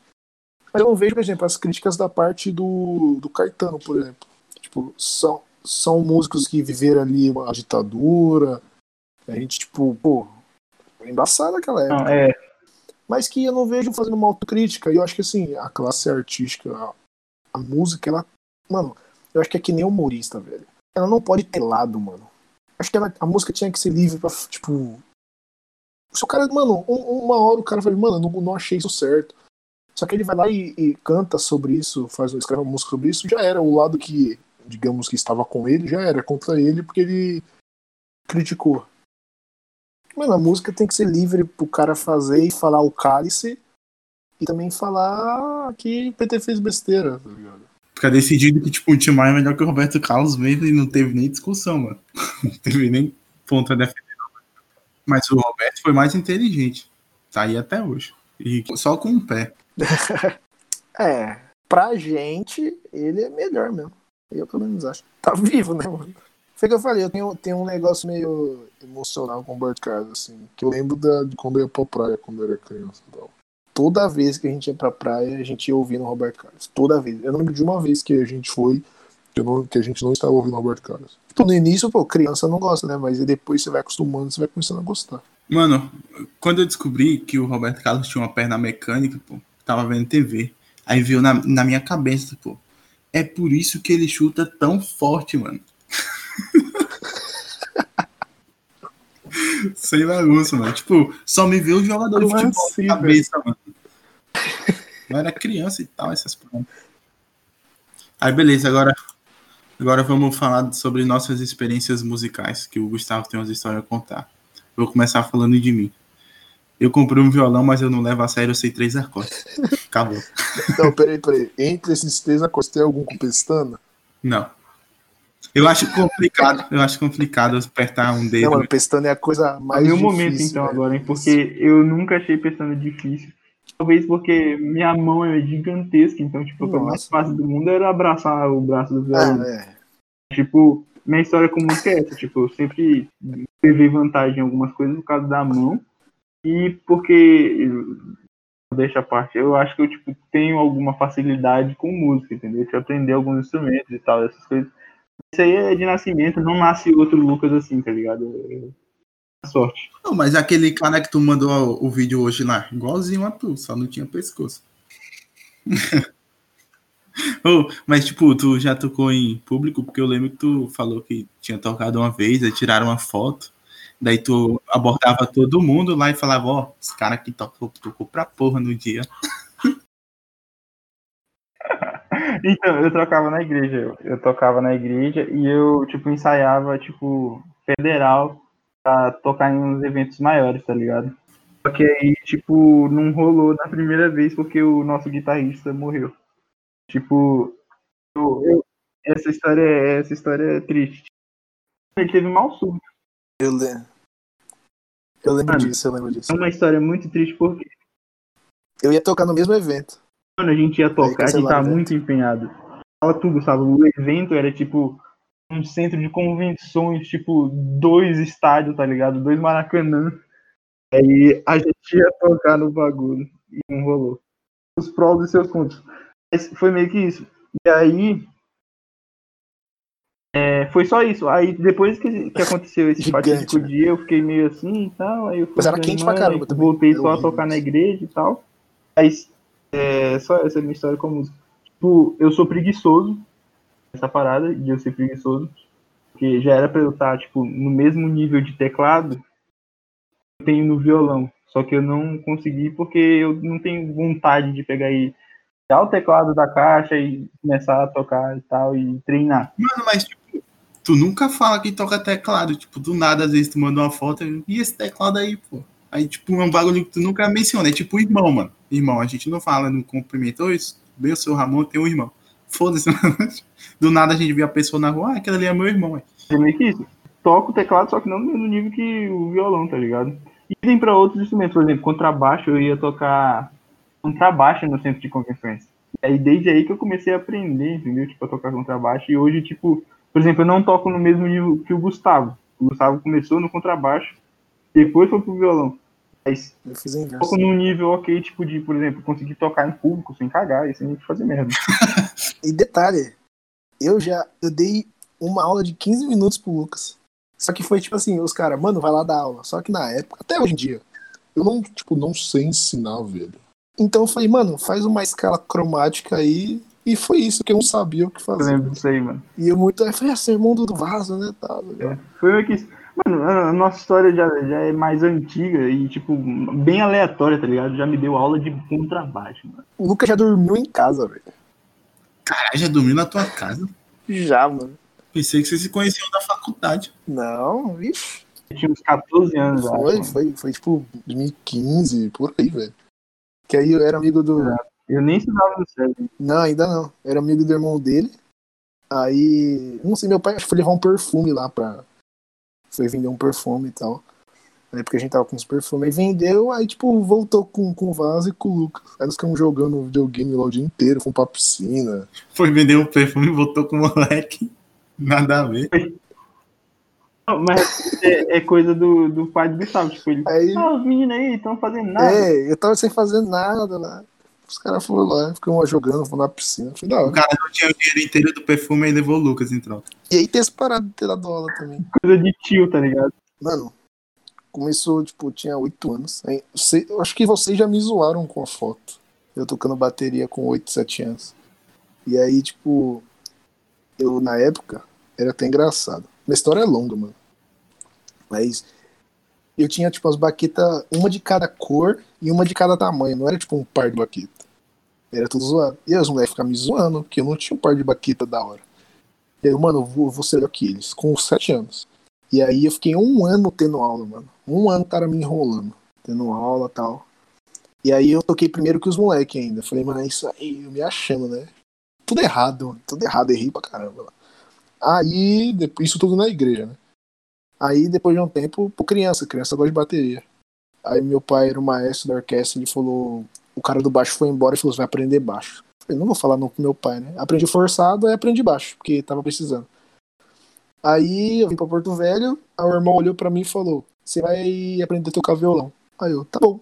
Speaker 2: Mas eu não vejo, por exemplo, as críticas da parte do, do Caetano, por exemplo. Tipo, são, são músicos que viveram ali uma ditadura. A gente, tipo, pô, é embaçado aquela época.
Speaker 3: Não, é,
Speaker 2: Mas que eu não vejo fazendo uma autocrítica. E eu acho que, assim, a classe artística, a, a música, ela. Mano, eu acho que é que nem humorista, velho. Ela não pode ter lado, mano. Acho que ela- a música tinha que ser livre pra, tipo. Se o cara, mano, um- uma hora o cara fala, mano, não, não achei isso certo. Só que ele vai lá e, e canta sobre isso, faz, escreve uma música sobre isso, já era. O lado que, digamos, que estava com ele, já era contra ele, porque ele criticou. Mano, a música tem que ser livre pro cara fazer e falar o cálice e também falar que o PT fez besteira, tá ligado?
Speaker 1: Fica decidido que, tipo, o Tim Maia é melhor que o Roberto Carlos mesmo e não teve nem discussão, mano. Não teve nem ponto a defender. Mas o Roberto foi mais inteligente. Tá aí até hoje. E só com um pé.
Speaker 2: É, pra gente, ele é melhor mesmo. Eu pelo menos acho. Tá vivo, né, mano? Foi que eu falei, eu tenho, tenho um negócio meio emocional com o Roberto Carlos, assim. Que eu lembro da, de quando eu ia pra praia, quando eu era criança tal. Toda vez que a gente ia pra praia, a gente ia ouvindo o Roberto Carlos. Toda vez. Eu lembro de uma vez que a gente foi, que, não- que a gente não estava ouvindo o Roberto Carlos. Tipo, no início, pô, criança não gosta, né? Mas depois você vai acostumando, você vai começando a gostar.
Speaker 1: Mano, quando eu descobri que o Roberto Carlos tinha uma perna mecânica, pô, tava vendo TV. Aí veio na, na minha cabeça, pô. É por isso que ele chuta tão forte, mano. Sem bagunça, mano. Tipo, só me vê o jogador de
Speaker 2: Como
Speaker 1: futebol
Speaker 2: assim,
Speaker 1: na cabeça, mano. Eu era criança e tal, essas paradas. Aí, beleza, agora, agora vamos falar sobre nossas experiências musicais, que o Gustavo tem umas histórias a contar. Vou começar falando de mim. Eu comprei um violão, mas eu não levo a sério, eu sei três acordes. Acabou.
Speaker 2: Então, peraí, peraí. Entre esses três acordes, tem algum com pestana?
Speaker 1: Não. Eu acho complicado, eu acho complicado apertar um dedo.
Speaker 2: Não, mano, pestana é a coisa mais
Speaker 3: Meu
Speaker 2: difícil.
Speaker 3: momento então
Speaker 2: velho.
Speaker 3: agora, hein? Porque eu nunca achei pensando difícil. Talvez porque minha mão é gigantesca, então, tipo, a mais fácil do mundo era abraçar o braço do violão.
Speaker 2: Ah, é.
Speaker 3: Tipo, minha história com música é essa, tipo, eu sempre levei vantagem em algumas coisas por causa da mão. E porque, deixa a parte, eu acho que eu, tipo, tenho alguma facilidade com música, entendeu? De aprender alguns instrumentos e tal, essas coisas. Isso aí é de nascimento, não nasce outro Lucas assim, tá ligado? É sorte.
Speaker 1: Não, mas aquele cara que tu mandou o vídeo hoje lá, igualzinho a tu, só não tinha pescoço. oh, mas, tipo, tu já tocou em público? Porque eu lembro que tu falou que tinha tocado uma vez, aí tiraram uma foto. Daí tu abordava todo mundo lá e falava, ó, oh, esse cara aqui tocou, tocou pra porra no dia.
Speaker 3: Então, eu tocava na igreja. Eu tocava na igreja e eu, tipo, ensaiava, tipo, federal pra tocar em uns eventos maiores, tá ligado? Só que aí, tipo, não rolou na primeira vez porque o nosso guitarrista morreu. Tipo, eu, eu, essa história essa história é triste. Ele teve mal súbito.
Speaker 2: Eu lembro. Eu lembro Mano, disso, eu lembro disso.
Speaker 3: É uma história muito triste porque.
Speaker 2: Eu ia tocar no mesmo evento.
Speaker 3: Quando a gente ia tocar, a gente tava muito empenhado. Fala tu, Gustavo, o evento era tipo um centro de convenções, tipo dois estádios, tá ligado? Dois Maracanã. Aí a gente ia tocar no bagulho e não rolou. Os prós e seus contos. Mas foi meio que isso. E aí. É, foi só isso. Aí depois que, que aconteceu esse fatídico né? dia, eu fiquei meio assim e tal. Aí eu fui
Speaker 2: Mas era quente pra caramba
Speaker 3: também. Voltei só a tocar na igreja e tal. Mas é só essa é a minha história com a música. Tipo, eu sou preguiçoso essa parada de eu ser preguiçoso. Porque já era pra eu estar, tipo, no mesmo nível de teclado eu tenho no violão. Só que eu não consegui porque eu não tenho vontade de pegar e tirar o teclado da caixa e começar a tocar e tal, e treinar.
Speaker 1: Mano, mas tipo, tu nunca fala que toca teclado. Tipo, do nada, às vezes tu manda uma foto e esse teclado aí, pô. Aí, tipo, é um bagulho que tu nunca menciona. É tipo irmão, mano. Irmão, a gente não fala, não cumprimentou isso. Bem, o seu Ramon tem um irmão. Foda-se, Do nada a gente vê a pessoa na rua, ah, aquele ali é meu irmão, é.
Speaker 3: É meio que isso. Toco o teclado, só que não no nível que o violão, tá ligado? E tem para outros instrumentos, por exemplo, contrabaixo, eu ia tocar contrabaixo no centro de convenções. E aí, desde aí que eu comecei a aprender, entendeu? Tipo, a tocar contrabaixo. E hoje, tipo, por exemplo, eu não toco no mesmo nível que o Gustavo. O Gustavo começou no contrabaixo, depois foi pro violão. Mas
Speaker 2: eu fiz
Speaker 3: toco num nível ok, tipo, de, por exemplo, conseguir tocar em público sem cagar e sem fazer merda.
Speaker 2: e detalhe, eu já eu dei uma aula de 15 minutos pro Lucas. Só que foi tipo assim, os caras, mano, vai lá dar aula. Só que na época, até hoje em dia, eu não, tipo, não sei ensinar, velho. Então eu falei, mano, faz uma escala cromática aí. E foi isso que eu não sabia o que fazer.
Speaker 3: Eu lembro disso aí, mano.
Speaker 2: E eu muito. Aí foi a sermão do vaso, né? Tá,
Speaker 3: é, foi meio que. Mano, a nossa história já, já é mais antiga e, tipo, bem aleatória, tá ligado? Já me deu aula de contrabaixo, mano.
Speaker 2: O Lucas já dormiu em casa, velho.
Speaker 1: Caralho, já dormiu na tua casa?
Speaker 2: Já, mano.
Speaker 1: Pensei que vocês se conheciam da faculdade.
Speaker 2: Não, vixe.
Speaker 3: Eu tinha uns 14 anos,
Speaker 2: Foi, acho, foi, foi tipo 2015, por aí, velho. Que aí eu era amigo do.
Speaker 3: Eu nem estudava no SESI.
Speaker 2: Não, ainda não. Eu era amigo do irmão dele. Aí. Não sei, meu pai acho que foi levar um perfume lá pra. Foi vender um perfume e tal. Aí porque a gente tava com os perfumes. Aí vendeu, aí tipo, voltou com, com o vaso e com o Lucas. Aí nós ficamos jogando videogame lá o dia inteiro, fomos pra piscina.
Speaker 1: Foi vender o perfume e voltou com o moleque. Nada a ver.
Speaker 3: Mas é, é, coisa do, do pai do Gustavo. Tipo, ele, aí, ah, os meninos aí estão fazendo nada.
Speaker 2: É, eu tava sem fazer nada lá. Os caras foram lá, ficam jogando, foram na piscina. Falei,
Speaker 1: o cara não tinha o dinheiro inteiro do perfume e levou o Lucas em troca.
Speaker 2: E aí tem essa parada de ter dado aula também.
Speaker 3: Coisa de tio, tá ligado?
Speaker 2: Mano, começou, tipo, tinha oito anos. Aí, você, eu acho que vocês já me zoaram com a foto. Eu tocando bateria com oito, sete anos. E aí, tipo, eu, na época, era até engraçado. Minha história é longa, mano. Mas eu tinha, tipo, as baquetas, uma de cada cor e uma de cada tamanho. Não era, tipo, um par de baqueta. Era tudo zoado. E aí os moleques ficavam me zoando, porque eu não tinha um par de baqueta da hora. E aí, mano, eu vou, vou ser melhor que eles, com sete anos. E aí eu fiquei um ano tendo aula, mano. Um ano cara me enrolando, tendo aula tal. E aí eu toquei primeiro que os moleques ainda. Falei, mano, é isso aí, eu me achando, né? tudo errado, tudo errado, errei pra caramba. Aí, depois, isso tudo na igreja, né? Aí, depois de um tempo, pô, criança, criança gosta de bateria. Aí, meu pai era o maestro da orquestra, ele falou: o cara do baixo foi embora e falou: vai aprender baixo. Eu falei, não vou falar não com meu pai, né? Aprendi forçado, aí aprendi baixo, porque tava precisando. Aí, eu vim pra Porto Velho, aí o irmão olhou pra mim e falou: você vai aprender a tocar violão. Aí eu, tá bom.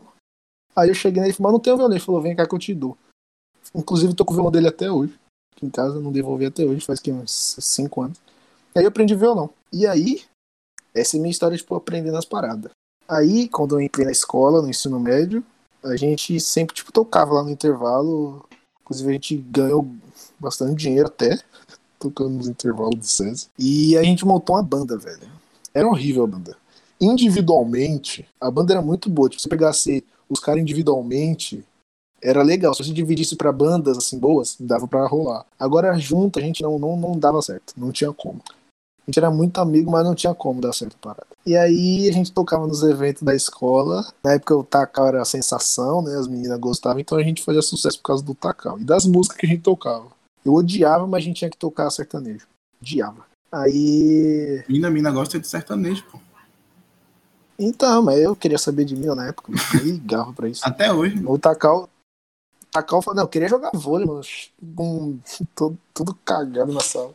Speaker 2: Aí eu cheguei nele e falei, mas não tem violão. Ele falou, vem cá que eu te dou. Inclusive, tô com o violão dele até hoje aqui em casa, não devolvi até hoje, faz que uns 5 anos. Aí eu aprendi violão. E aí, essa é a minha história, tipo, aprendendo as paradas. Aí, quando eu entrei na escola, no ensino médio, a gente sempre, tipo, tocava lá no intervalo. Inclusive, a gente ganhou bastante dinheiro até, tocando nos intervalos do César. E a gente montou uma banda, velho. Era horrível a banda. Individualmente, a banda era muito boa. Tipo, se você pegasse os caras individualmente, era legal. Se você dividisse pra bandas, assim, boas, dava pra rolar. Agora, junto, a gente não, não, não dava certo. Não tinha como. A gente era muito amigo, mas não tinha como dar certo parada. E aí a gente tocava nos eventos da escola. Na época o Takal era a sensação, né? As meninas gostavam, então a gente fazia sucesso por causa do Takal. E das músicas que a gente tocava. Eu odiava, mas a gente tinha que tocar sertanejo. Odiava. Aí.
Speaker 1: Mina, mina gosta de sertanejo, pô.
Speaker 2: Então, mas eu queria saber de mim na época. Eu ligava pra isso.
Speaker 1: Até hoje.
Speaker 2: O Takal. Takal falou, não, eu queria jogar vôlei, mano. Com todo, tudo cagado na sala.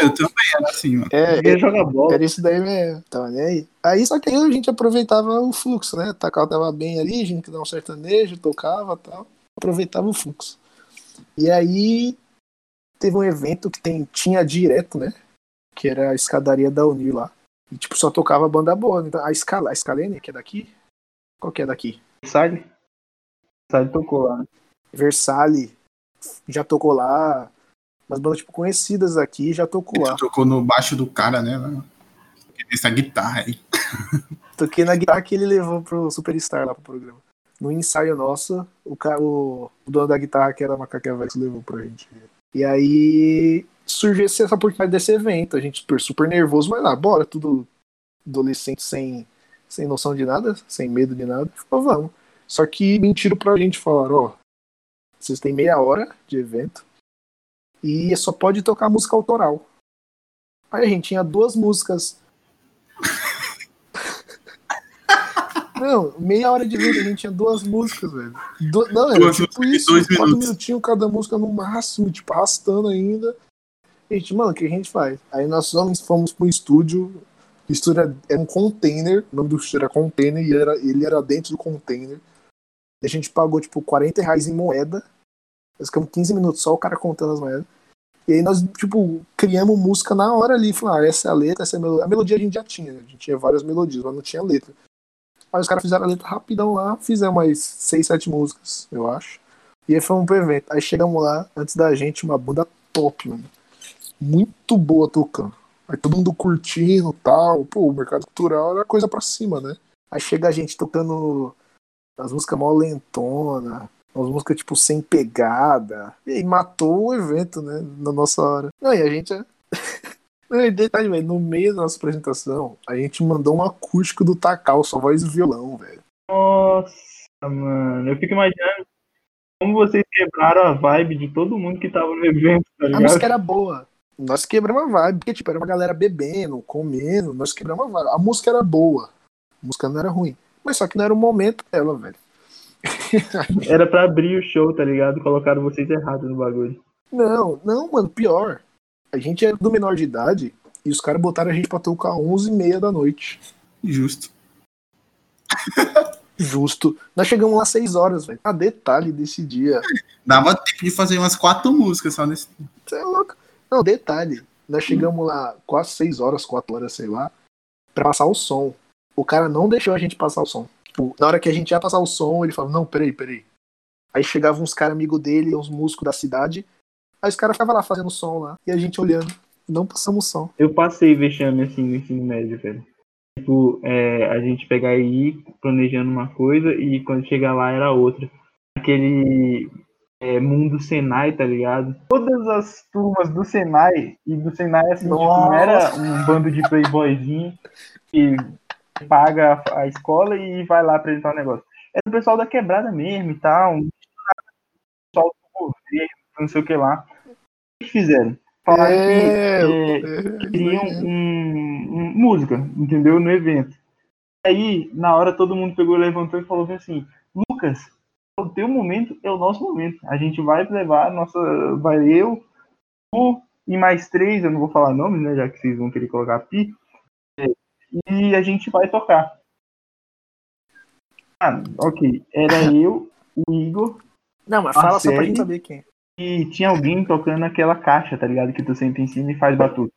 Speaker 1: Eu também era assim, mano.
Speaker 2: É,
Speaker 3: Queria jogar bola.
Speaker 2: Era isso daí mesmo. Tava nem aí. Aí só que aí a gente aproveitava o fluxo, né? O Takal tava bem ali, a gente dava um sertanejo, tocava e tal. Aproveitava o fluxo. E aí teve um evento que tem, tinha direto, né? Que era a escadaria da Uni lá. E tipo, só tocava banda boa. né? Então, a escala, a Scalene, que é daqui? Qual que é daqui?
Speaker 3: Sale? Sale tocou lá. né?
Speaker 2: Versale já tocou lá. Umas bandas tipo, conhecidas aqui já tocou lá.
Speaker 1: Tocou no baixo do cara, né? Essa guitarra aí.
Speaker 2: Toquei na guitarra que ele levou pro Superstar lá pro programa. No ensaio nosso, o, cara, o, o dono da guitarra, que era Macaquevex, levou pra gente. E aí surgiu essa oportunidade desse evento. A gente super, super nervoso, mas lá, bora, tudo adolescente sem, sem noção de nada, sem medo de nada. Falou, vamos. Só que mentiram pra gente, falaram, ó, vocês têm meia hora de evento e só pode tocar música autoral. Aí a gente tinha duas músicas. Não, meia hora de vídeo, a gente tinha duas músicas, velho. Du- Não, era
Speaker 1: Duas
Speaker 2: tipo isso,
Speaker 1: dois
Speaker 2: quatro
Speaker 1: minutos.
Speaker 2: minutinhos cada música no máximo, tipo, arrastando ainda. A gente, mano, o que a gente faz? Aí nós fomos, fomos pro estúdio. O estúdio era, era um container, o nome do estúdio era container, e era, ele era dentro do container. A gente pagou, tipo, 40 reais em moeda. Nós ficamos 15 minutos só o cara contando as moedas. E aí nós, tipo, criamos música na hora ali. Falamos, ah, essa é a letra, essa é a melodia. A melodia a gente já tinha, né? a gente tinha várias melodias, mas não tinha letra. Aí os caras fizeram a letra rapidão lá, fizemos mais 6, 7 músicas, eu acho. E aí fomos pro evento. Aí chegamos lá, antes da gente, uma banda top, mano. Muito boa tocando. Aí todo mundo curtindo tal. Pô, o mercado cultural era coisa pra cima, né? Aí chega a gente tocando as músicas mó lentona, umas músicas tipo sem pegada. E aí matou o evento, né? Na nossa hora. Não, e a gente. é- Não, e detalhe, velho, no meio da nossa apresentação, a gente mandou um acústico do Takal, só voz e violão, velho.
Speaker 3: Nossa, mano. Eu fico imaginando como vocês quebraram a vibe de todo mundo que tava no evento, tá
Speaker 2: A
Speaker 3: ligado?
Speaker 2: música era boa. Nós quebramos a vibe, porque tipo, era uma galera bebendo, comendo, nós quebramos a vibe. A música era boa. A música não era ruim. Mas só que não era o momento dela, velho.
Speaker 3: Era pra abrir o show, tá ligado? Colocaram vocês errados no bagulho.
Speaker 2: Não, não, mano, pior. A gente era do menor de idade e os caras botaram a gente pra tocar 11 e meia da noite.
Speaker 1: Justo.
Speaker 2: Justo. Nós chegamos lá 6 horas, velho. A detalhe desse dia.
Speaker 1: Dava tempo de fazer umas quatro músicas só nesse.
Speaker 2: Você é louco. Não, detalhe. Nós chegamos lá quase 6 horas, 4 horas, sei lá, pra passar o som. O cara não deixou a gente passar o som. Tipo, na hora que a gente ia passar o som, ele falou, não, peraí, peraí. Aí chegavam uns caras amigos dele, uns músicos da cidade. Aí os caras ficavam lá fazendo som lá. E a gente olhando. Não passamos som.
Speaker 3: Eu passei vexame assim no ensino médio, velho. Tipo, é, a gente pegar e ir planejando uma coisa e quando chegar lá era outra. Aquele é, mundo Senai, tá ligado? Todas as turmas do Senai, e do Senai assim, tipo, não era um bando de playboyzinho que paga a, escola e vai lá apresentar o negócio. Era o pessoal da quebrada mesmo e tal, pessoal do governo, não sei o que lá. O que fizeram? Falaram
Speaker 2: É,
Speaker 3: que é, queriam um, um- música, entendeu? No evento. Aí, na hora, todo mundo pegou, levantou e falou assim: Lucas, o teu momento é o nosso momento. A gente vai levar nossa. Vai eu, tu e mais três, eu não vou falar nomes, né? Já que vocês vão querer colocar pi. É, E a gente vai tocar. Ah, ok. Era eu, o Igor,
Speaker 2: Não, mas fala só pra gente saber quem.
Speaker 3: e tinha alguém tocando aquela caixa, tá ligado? Que tu senta em cima e faz batuque.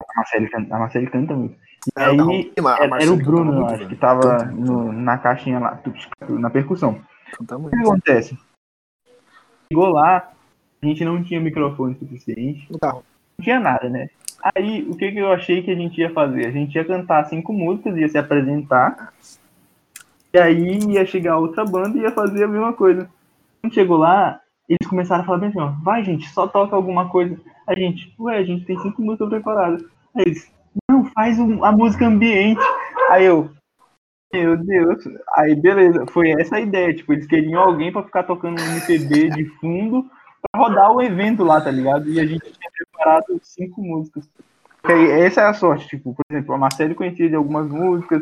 Speaker 3: A Marcele canta, a Marcele canta muito. E
Speaker 2: Não,
Speaker 3: aí,
Speaker 2: não,
Speaker 3: era,
Speaker 2: Marcele
Speaker 3: era o Bruno, eu acho, que tava no- na caixinha lá, na percussão. O que acontece? Chegou lá, a gente não tinha microfone suficiente, não tinha nada, né? Aí, o que, que eu achei que a gente ia fazer? A gente ia cantar cinco músicas, ia se apresentar, e aí ia chegar outra banda e ia fazer a mesma coisa. Quando chegou lá, eles começaram a falar bem assim, ó, vai gente, só toca alguma coisa. A gente, ué, a gente tem cinco músicas preparadas. Aí eles, não, faz um- a música ambiente. Aí eu, meu Deus. Aí beleza, foi essa a ideia. Tipo, eles queriam alguém pra ficar tocando um MPB de fundo pra rodar o evento lá, tá ligado? E a gente tinha preparado cinco músicas. Essa é a sorte, tipo, por exemplo, a Marcele conhecia de algumas músicas,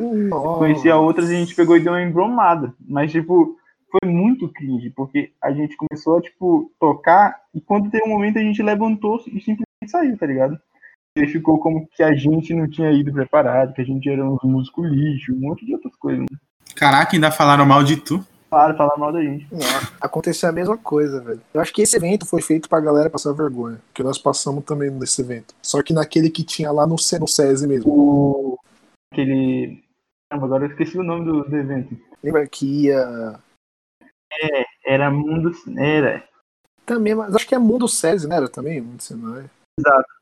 Speaker 3: conhecia outras e a gente pegou e deu uma embromada. Mas, tipo, foi muito cringe, porque a gente começou a, tipo, tocar e quando teve um momento a gente levantou e simplesmente saiu, tá ligado? E ficou como que a gente não tinha ido preparado, que a gente era uns músicos lixo, um monte de outras coisas. Né?
Speaker 1: Caraca, ainda falaram mal de tu.
Speaker 3: Claro, falar mal da gente.
Speaker 2: Não, aconteceu a mesma coisa, velho. Eu acho que esse evento foi feito pra galera passar vergonha. Que nós passamos também nesse evento. Só que naquele que tinha lá no, no SESI mesmo.
Speaker 3: O... Aquele... Caramba, agora eu esqueci o nome do, do evento.
Speaker 2: Lembra que ia.
Speaker 3: Era Mundo... Era...
Speaker 2: Também, mas acho que é Mundo SESI, né? Era também? Mundo Senai.
Speaker 3: Exato.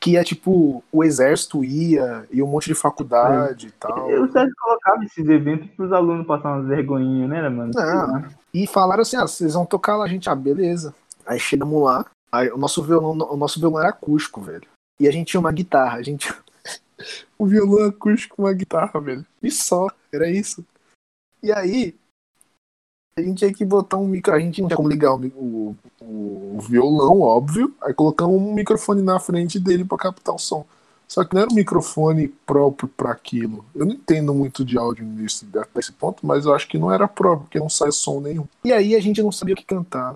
Speaker 2: Que ia tipo, o exército ia, e um monte de faculdade e tal.
Speaker 3: Eu sempre colocava esses eventos pros alunos passar umas vergonhinhas, né, mano?
Speaker 2: Não. E falaram assim: ah, vocês vão tocar lá, a gente, ah, beleza. Aí chegamos lá, aí o nosso violão, o nosso violão era acústico, velho. E a gente tinha uma guitarra, a gente. o violão acústico com uma guitarra, velho. E só, era isso. E aí, a gente tinha que botar um micro. A gente não tinha como ligar o, o, o violão, óbvio. Aí colocamos um microfone na frente dele pra captar o som. Só que não era um microfone próprio pra aquilo. Eu não entendo muito de áudio nesse, nesse ponto, mas eu acho que não era próprio, porque não sai som nenhum. E aí a gente não sabia o que cantar.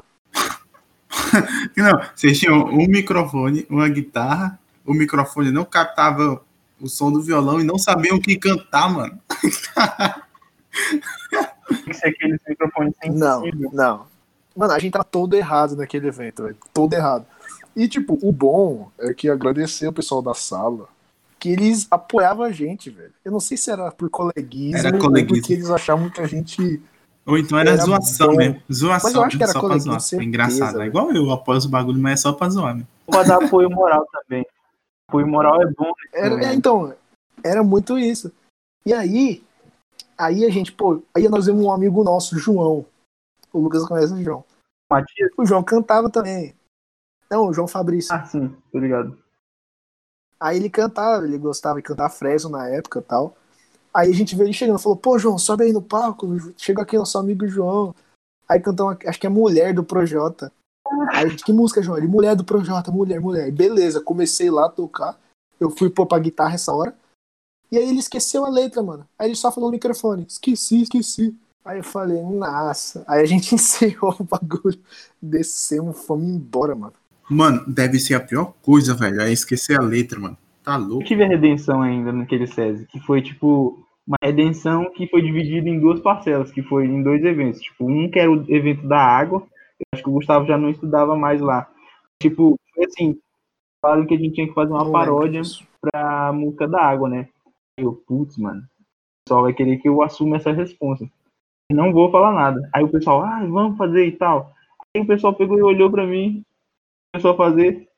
Speaker 1: Não, vocês tinham um microfone, uma guitarra, o microfone não captava o som do violão e não sabiam o que cantar, mano.
Speaker 3: Tem que ser aqueles microfones
Speaker 2: Não,
Speaker 3: sensíveis.
Speaker 2: não. Mano, a gente tá todo errado naquele evento, velho. Todo errado. E, tipo, o bom é que agradecer o pessoal da sala, que eles apoiavam a gente, velho. Eu não sei se era por coleguismo,
Speaker 1: Era
Speaker 2: ou
Speaker 1: coleguismo.
Speaker 2: porque eles achavam que a gente.
Speaker 1: Ou então era,
Speaker 2: Era
Speaker 1: zoação
Speaker 2: bom.
Speaker 1: mesmo. Zoação,
Speaker 2: Mas eu acho que era
Speaker 1: só pra
Speaker 2: coleguinha,
Speaker 1: zoar.
Speaker 2: certeza,
Speaker 1: É engraçado. É igual eu, após o bagulho, mas é só pra zoar, né?
Speaker 3: Pra dar apoio moral também. Apoio moral é bom.
Speaker 2: Era,
Speaker 3: É.
Speaker 2: é, então, era muito isso. E aí, aí a gente, pô, aí nós vimos um amigo nosso, João. O Lucas conhece o João.
Speaker 3: Matias?
Speaker 2: O João cantava também. Não, o João Fabrício.
Speaker 3: Ah, sim, tô ligado.
Speaker 2: Aí ele cantava, ele gostava de cantar Fresno na época e tal. Aí a gente veio ele chegando, falou, pô, João, sobe aí no palco, chega aqui nosso amigo João. Aí cantamos, acho que é Mulher do Projota. Aí, a gente, que música, João? Ele, Mulher do Projota, Mulher, Mulher. Beleza, comecei lá a tocar. Eu fui pôr pra guitarra essa hora. E aí ele esqueceu a letra, mano. Aí ele só falou no microfone, esqueci, esqueci. Aí eu falei, nossa. Aí a gente encerrou o bagulho, descemos, fomos embora, mano.
Speaker 1: Mano, deve ser a pior coisa, velho. É esquecer a letra, mano. Tá
Speaker 3: Eu
Speaker 1: louco.
Speaker 3: tive a redenção ainda naquele SESI, que foi tipo uma redenção que foi dividida em duas parcelas, que foi em dois eventos. Tipo, um que era o evento da água, eu acho que o Gustavo já não estudava mais lá. Tipo, foi assim, falaram que a gente tinha que fazer uma paródia pra música da água, né? Eu, putz, mano, o pessoal vai querer que eu assuma essa responsa. Não vou falar nada. Aí o pessoal, ah, vamos fazer e tal. Aí o pessoal pegou e olhou pra mim, começou a fazer,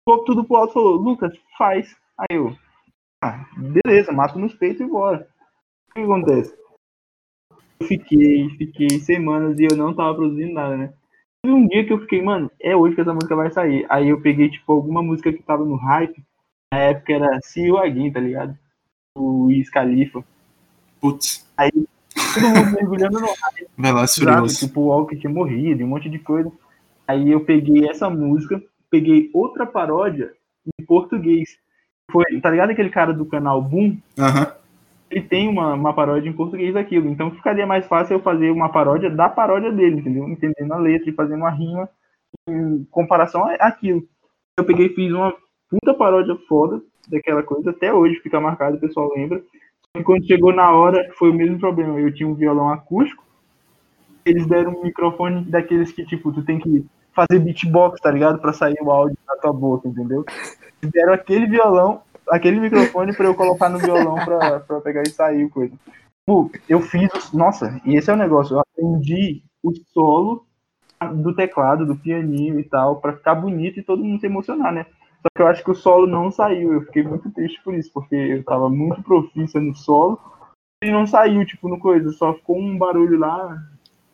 Speaker 3: ficou tudo pro alto falou, Lucas, faz. Aí eu, ah, beleza, mato nos peitos e bora. O que acontece? Eu fiquei, fiquei semanas e eu não tava produzindo nada, né? Teve um dia que eu fiquei, mano, é hoje que essa música vai sair. Aí eu peguei, tipo, alguma música que tava no hype. Na época era See You Again, tá ligado? O Wiz Khalifa.
Speaker 1: Putz,
Speaker 3: Todo mundo mergulhando no
Speaker 1: e Furiosos.
Speaker 3: tipo, o Walker tinha morrido, um monte de coisa. Aí eu peguei essa música, peguei outra paródia em português. Foi, tá ligado aquele cara do canal Boom?
Speaker 1: Aham.
Speaker 3: Ele tem uma, uma paródia em português daquilo. Então ficaria mais fácil eu fazer uma paródia da paródia dele, entendeu? Entendendo a letra e fazendo uma rima em comparação àquilo. Eu peguei e fiz uma puta paródia foda daquela coisa, até hoje fica marcado, o pessoal lembra. E quando chegou na hora, foi o mesmo problema. Eu tinha um violão acústico, eles deram um microfone daqueles que, tipo, tu tem que fazer beatbox, tá ligado? Pra sair o áudio da tua boca, entendeu? Deram aquele violão, aquele microfone pra eu colocar no violão pra, pra pegar e sair coisa. Eu fiz. Nossa, e esse é o negócio. Eu aprendi o solo do teclado, do pianinho e tal, pra ficar bonito e todo mundo se emocionar, né? Só que eu acho que o solo não saiu. Eu fiquei muito triste por isso, porque eu tava muito profissa no solo e não saiu, tipo, no coisa. Só ficou um barulho lá,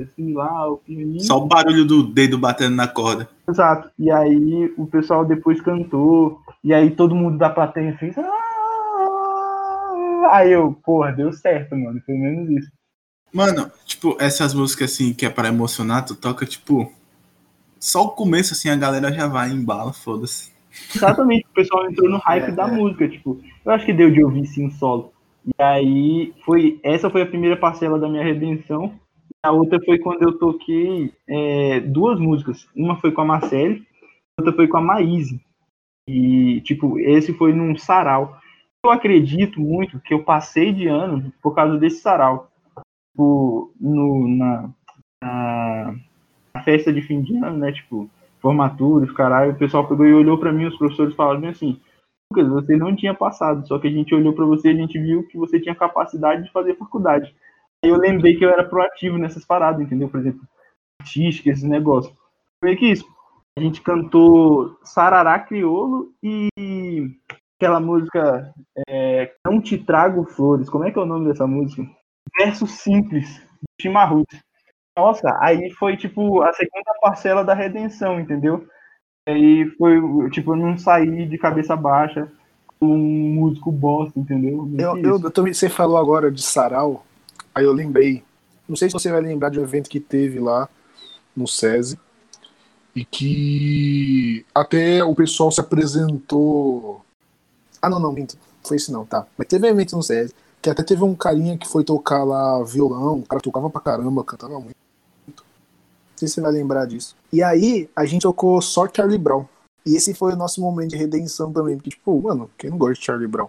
Speaker 3: assim, lá, o pianinho.
Speaker 1: Só o barulho do dedo batendo na corda.
Speaker 3: Exato. E aí o pessoal depois cantou, e aí todo mundo da plateia fez. "Ah!" Aí eu, porra, deu certo, mano. Pelo menos isso.
Speaker 1: Mano, tipo, essas músicas assim que é pra emocionar, tu toca, tipo. Só o começo, assim, a galera já vai em bala, foda-se.
Speaker 3: Exatamente, o pessoal entrou no hype
Speaker 2: É,
Speaker 3: da
Speaker 2: é.
Speaker 3: música, tipo, eu acho que deu de ouvir sim solo. E aí foi, essa foi a primeira parcela da minha redenção. A outra foi quando eu toquei é, duas músicas. Uma foi com a Marcele, outra foi com a Maíse. E, tipo, esse foi num sarau. Eu acredito muito que eu passei de ano por causa desse sarau. Tipo, no, na, na, na festa de fim de ano, né? Tipo, formatura, caralho, o pessoal pegou e olhou pra mim, os professores falaram assim, Lucas, você não tinha passado, só que a gente olhou pra você e a gente viu que você tinha capacidade de fazer faculdade. Aí eu lembrei que eu era proativo nessas paradas, entendeu? Por exemplo, artística, esses negócios. Foi que isso. A gente cantou Sarará Criolo e aquela música é, Não Te Trago Flores. Como é que é o nome dessa música? Verso Simples, do Chimarrut. Nossa, aí foi tipo a segunda parcela da redenção, entendeu? Aí foi, tipo, eu não saí de cabeça baixa com um músico bosta, entendeu?
Speaker 2: Eu, eu, eu também, você falou agora de sarau, aí eu lembrei. Não sei se você vai lembrar de um evento que teve lá no SESI e que até o pessoal se apresentou. Ah, não, não, minto. Foi isso não, tá. Mas teve um evento no SESI que até teve um carinha que foi tocar lá violão, o cara tocava pra caramba, cantava muito. Não sei se você vai lembrar disso. E aí, a gente tocou só Charlie Brown. E esse foi o nosso momento de redenção também, porque, tipo, mano, quem não gosta de Charlie Brown?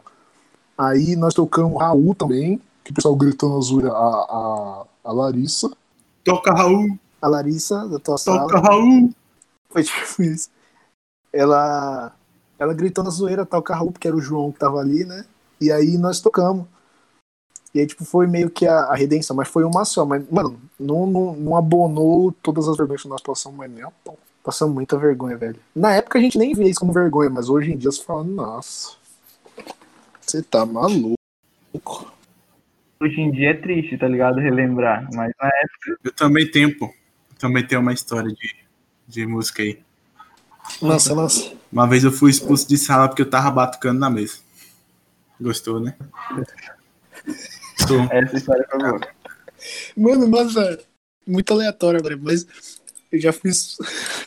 Speaker 2: Aí nós tocamos Raul também, que o pessoal gritou na zoeira a, a, Larissa.
Speaker 1: Toca Raul,
Speaker 2: A Larissa da tua sala.
Speaker 1: toca Raul.
Speaker 2: Foi tipo isso. Ela, ela gritou na zoeira, toca Raul, porque era o João que tava ali, né? E aí nós tocamos. E aí, tipo, foi meio que a, a redenção, mas foi uma só. Mas, mano, não, não, não abonou todas as vergonhas que nós passamos, mas nem a pau. Passamos muita vergonha, velho. Na época a gente nem via isso como vergonha, mas hoje em dia você fala, nossa. Você tá maluco.
Speaker 3: Hoje em dia é triste, tá ligado? Relembrar. Mas na época.
Speaker 1: Eu também tenho, pô. Eu também tenho uma história de, de música aí.
Speaker 2: Lança, lança.
Speaker 1: Uma vez eu fui expulso de sala porque eu tava batucando na mesa. Gostou, né?
Speaker 3: Essa história foi boa.
Speaker 2: Mano, nossa, muito aleatório agora, mas eu já fiz.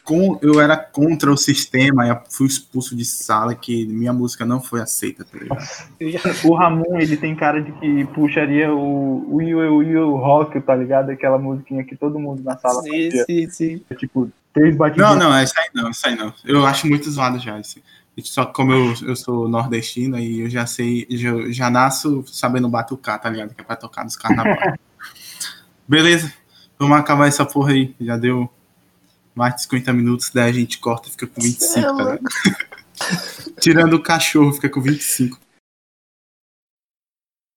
Speaker 1: Com, eu era contra o sistema, eu fui expulso de sala que minha música não foi aceita, tá ligado?
Speaker 3: O Ramon, ele tem cara de que puxaria o Will Will Will Rock, tá ligado? Aquela musiquinha que todo mundo na sala
Speaker 2: sim,
Speaker 3: fazia.
Speaker 2: sim, sim.
Speaker 3: Tipo, três batidas.
Speaker 1: Não, não, essa aí não, essa aí não. Eu acho muito zoado já. Esse. Só que como eu, eu sou nordestino e eu já sei, já, já nasço sabendo batucar, tá ligado? Que é pra tocar nos carnavais. Beleza, vamos acabar essa porra aí. Já deu mais de 50 minutos, daí a gente corta e fica com 25, tá ligado? Tirando o cachorro, fica com 25.